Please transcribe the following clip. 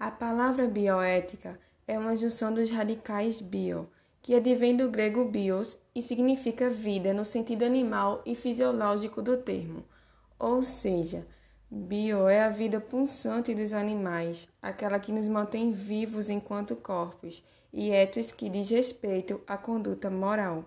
A palavra bioética é uma junção dos radicais bio, que advém do grego bios e significa vida no sentido animal e fisiológico do termo. Ou seja, bio é a vida pulsante dos animais, aquela que nos mantém vivos enquanto corpos, e etos que diz respeito à conduta moral.